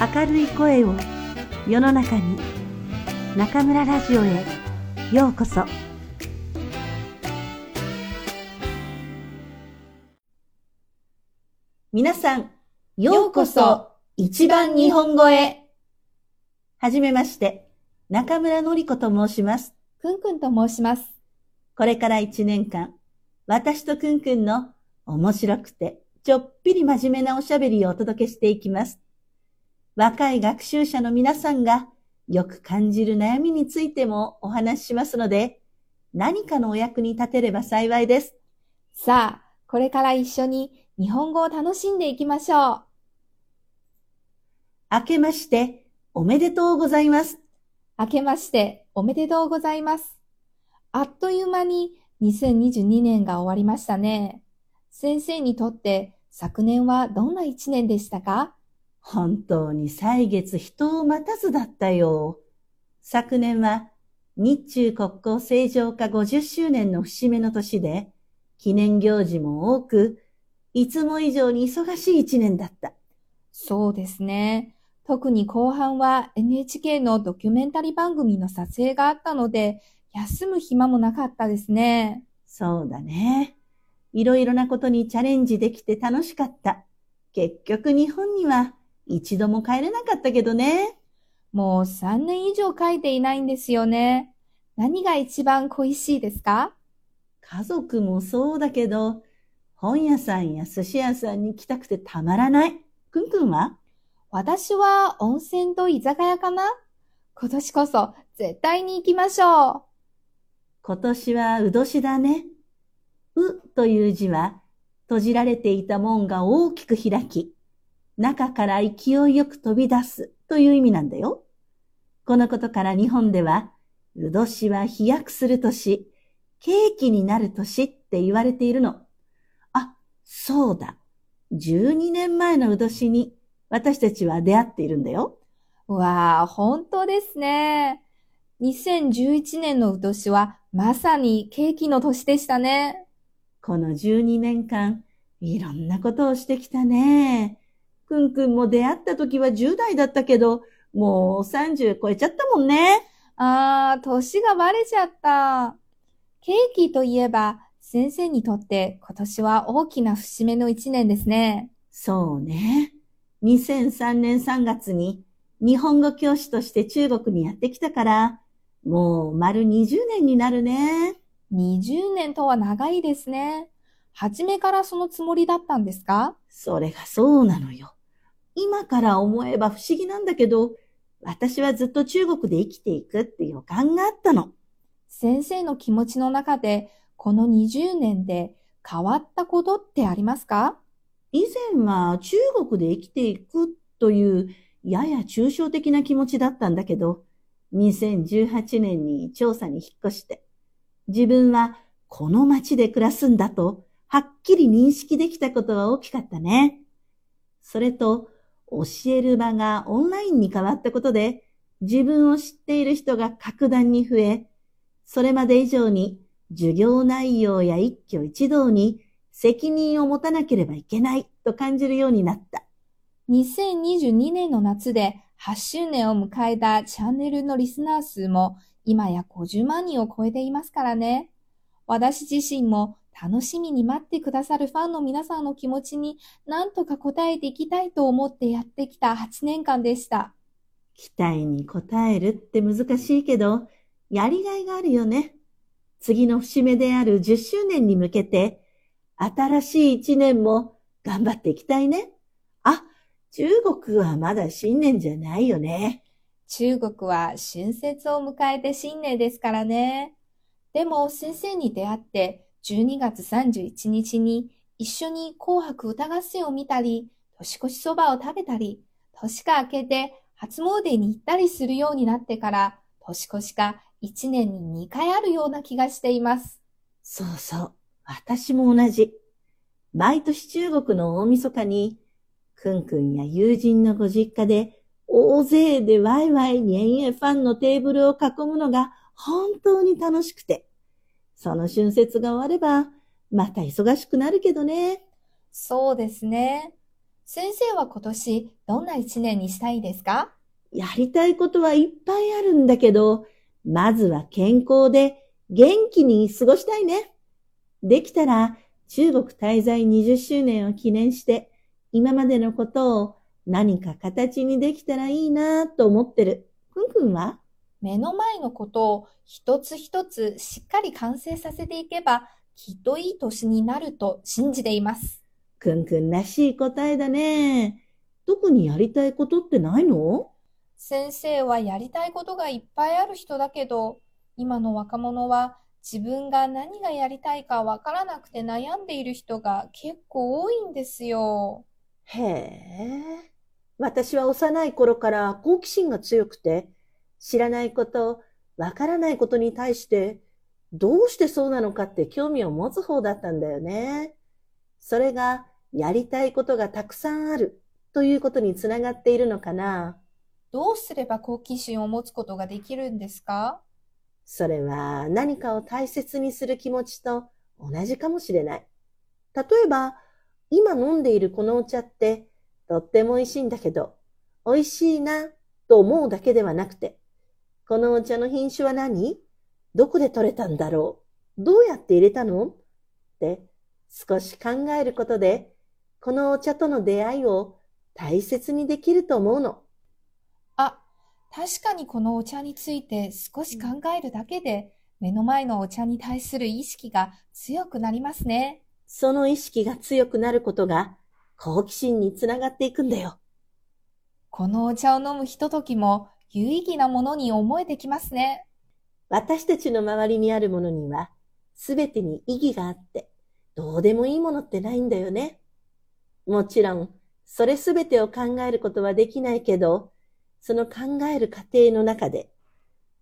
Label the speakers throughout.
Speaker 1: 明るい声を世の中に中村ラジオへようこそ。皆さんようこそ一番日本語へ。はじめまして中村のり子と申します。
Speaker 2: くんくんと申します。
Speaker 1: これから一年間私とくんくんの面白くてちょっぴり真面目なおしゃべりをお届けしていきます若い学習者の皆さんがよく感じる悩みについてもお話ししますので、何かのお役に立てれば幸いです。
Speaker 2: さあ、これから一緒に日本語を楽しんでいきましょう。
Speaker 1: 明けましておめでとうございます。
Speaker 2: 明けましておめでとうございます。あっという間に2022年が終わりましたね。先生にとって昨年はどんな一年でしたか？
Speaker 1: 本当に歳月人を待たずだったよ。昨年は日中国交正常化50周年の節目の年で、記念行事も多く、いつも以上に忙しい一年だった。
Speaker 2: そうですね。特に後半は NHK のドキュメンタリー番組の撮影があったので、休む暇もなかったですね。
Speaker 1: そうだね。いろいろなことにチャレンジできて楽しかった。結局日本には一度も帰れなかったけどね。
Speaker 2: もう3年以上書いていないんですよね。何が一番恋しいですか？
Speaker 1: 家族もそうだけど、本屋さんや寿司屋さんに来たくてたまらない。くんくんは？
Speaker 2: 私は温泉と居酒屋かな今年こそ絶対に行きましょう。
Speaker 1: 今年はう年だね。うという字は閉じられていた門が大きく開き、中から勢いよく飛び出すという意味なんだよ。このことから日本では、う年は飛躍する年、景気になる年って言われているの。あ、そうだ。12年前のう年に私たちは出会っているんだよ。
Speaker 2: わあ、本当ですね。2011年のう年はまさに景気の年でしたね。
Speaker 1: この12年間、いろんなことをしてきたね。くんくんも出会った時は10代だったけど、もう30超えちゃったもんね。
Speaker 2: ああ、年がバレちゃった。ケーキといえば、先生にとって今年は大きな節目の一年ですね。
Speaker 1: そうね。2003年3月に日本語教師として中国にやってきたから、もう丸20年になるね。
Speaker 2: 20年とは長いですね。初めからそのつもりだったんですか？
Speaker 1: それがそうなのよ。今から思えば不思議なんだけど、私はずっと中国で生きていくって予感があったの。
Speaker 2: 先生の気持ちの中で、この20年で変わったことってありますか？
Speaker 1: 以前は中国で生きていくというやや抽象的な気持ちだったんだけど、2018年に調査に引っ越して、自分はこの街で暮らすんだと、はっきり認識できたことは大きかったね。それと、教える場がオンラインに変わったことで、自分を知っている人が格段に増え、それまで以上に授業内容や一挙一動に責任を持たなければいけないと感じるようになった。
Speaker 2: 2022年の夏で8周年を迎えたチャンネルのリスナー数も今や50万人を超えていますからね。私自身も楽しみに待ってくださるファンの皆さんの気持ちに何とか応えていきたいと思ってやってきた8年間でした。
Speaker 1: 期待に応えるって難しいけど、やりがいがあるよね。次の節目である10周年に向けて、新しい1年も頑張っていきたいね。あ、中国はまだ新年じゃないよね。
Speaker 2: 中国は春節を迎えて新年ですからね。でも先生に出会って12月31日に一緒に紅白歌合戦を見たり、年越しそばを食べたり、年が明けて初詣に行ったりするようになってから、年越しが1年に2回あるような気がしています。
Speaker 1: そうそう。私も同じ。毎年中国の大晦日に、くんくんや友人のご実家で、大勢でワイワイにえファンのテーブルを囲むのが本当に楽しくて。その春節が終われば、また忙しくなるけどね。
Speaker 2: そうですね。先生は今年どんな一年にしたいですか？
Speaker 1: やりたいことはいっぱいあるんだけど、まずは健康で元気に過ごしたいね。できたら中国滞在20周年を記念して、今までのことを何か形にできたらいいなと思ってる。くんくんは？
Speaker 2: 目の前のことを一つ一つしっかり完成させていけば、きっといい年になると信じています。
Speaker 1: くんくんらしい答えだね。特にやりたいことってないの？
Speaker 2: 先生はやりたいことがいっぱいある人だけど、今の若者は自分が何がやりたいかわからなくて悩んでいる人が結構多いんですよ。
Speaker 1: へえ。私は幼い頃から好奇心が強くて、知らないこと、わからないことに対して、どうしてそうなのかって興味を持つ方だったんだよね。それが、やりたいことがたくさんあるということにつながっているのかな。
Speaker 2: どうすれば好奇心を持つことができるんですか？
Speaker 1: それは何かを大切にする気持ちと同じかもしれない。例えば、今飲んでいるこのお茶ってとっても美味しいんだけど、美味しいなと思うだけではなくて、このお茶の品種は何？どこで取れたんだろう？どうやって入れたの？って少し考えることで、このお茶との出会いを大切にできると思うの。
Speaker 2: 確かにこのお茶について少し考えるだけで、目の前のお茶に対する意識が強くなりますね。
Speaker 1: その意識が強くなることが好奇心につながっていくんだよ。
Speaker 2: このお茶を飲むひとときも有意義なものに思えてきますね。
Speaker 1: 私たちの周りにあるものには、すべてに意義があって、どうでもいいものってないんだよね。もちろん、それすべてを考えることはできないけど、その考える過程の中で、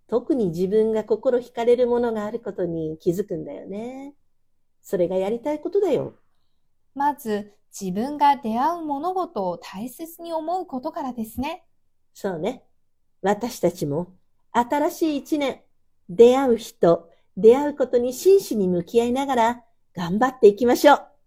Speaker 1: 特に自分が心惹かれるものがあることに気づくんだよね。それがやりたいことだよ。
Speaker 2: まず、自分が出会う物事を大切に思うことからですね。
Speaker 1: そうね。私たちも、新しい一年、出会う人、出会うことに真摯に向き合いながら、頑張っていきましょう。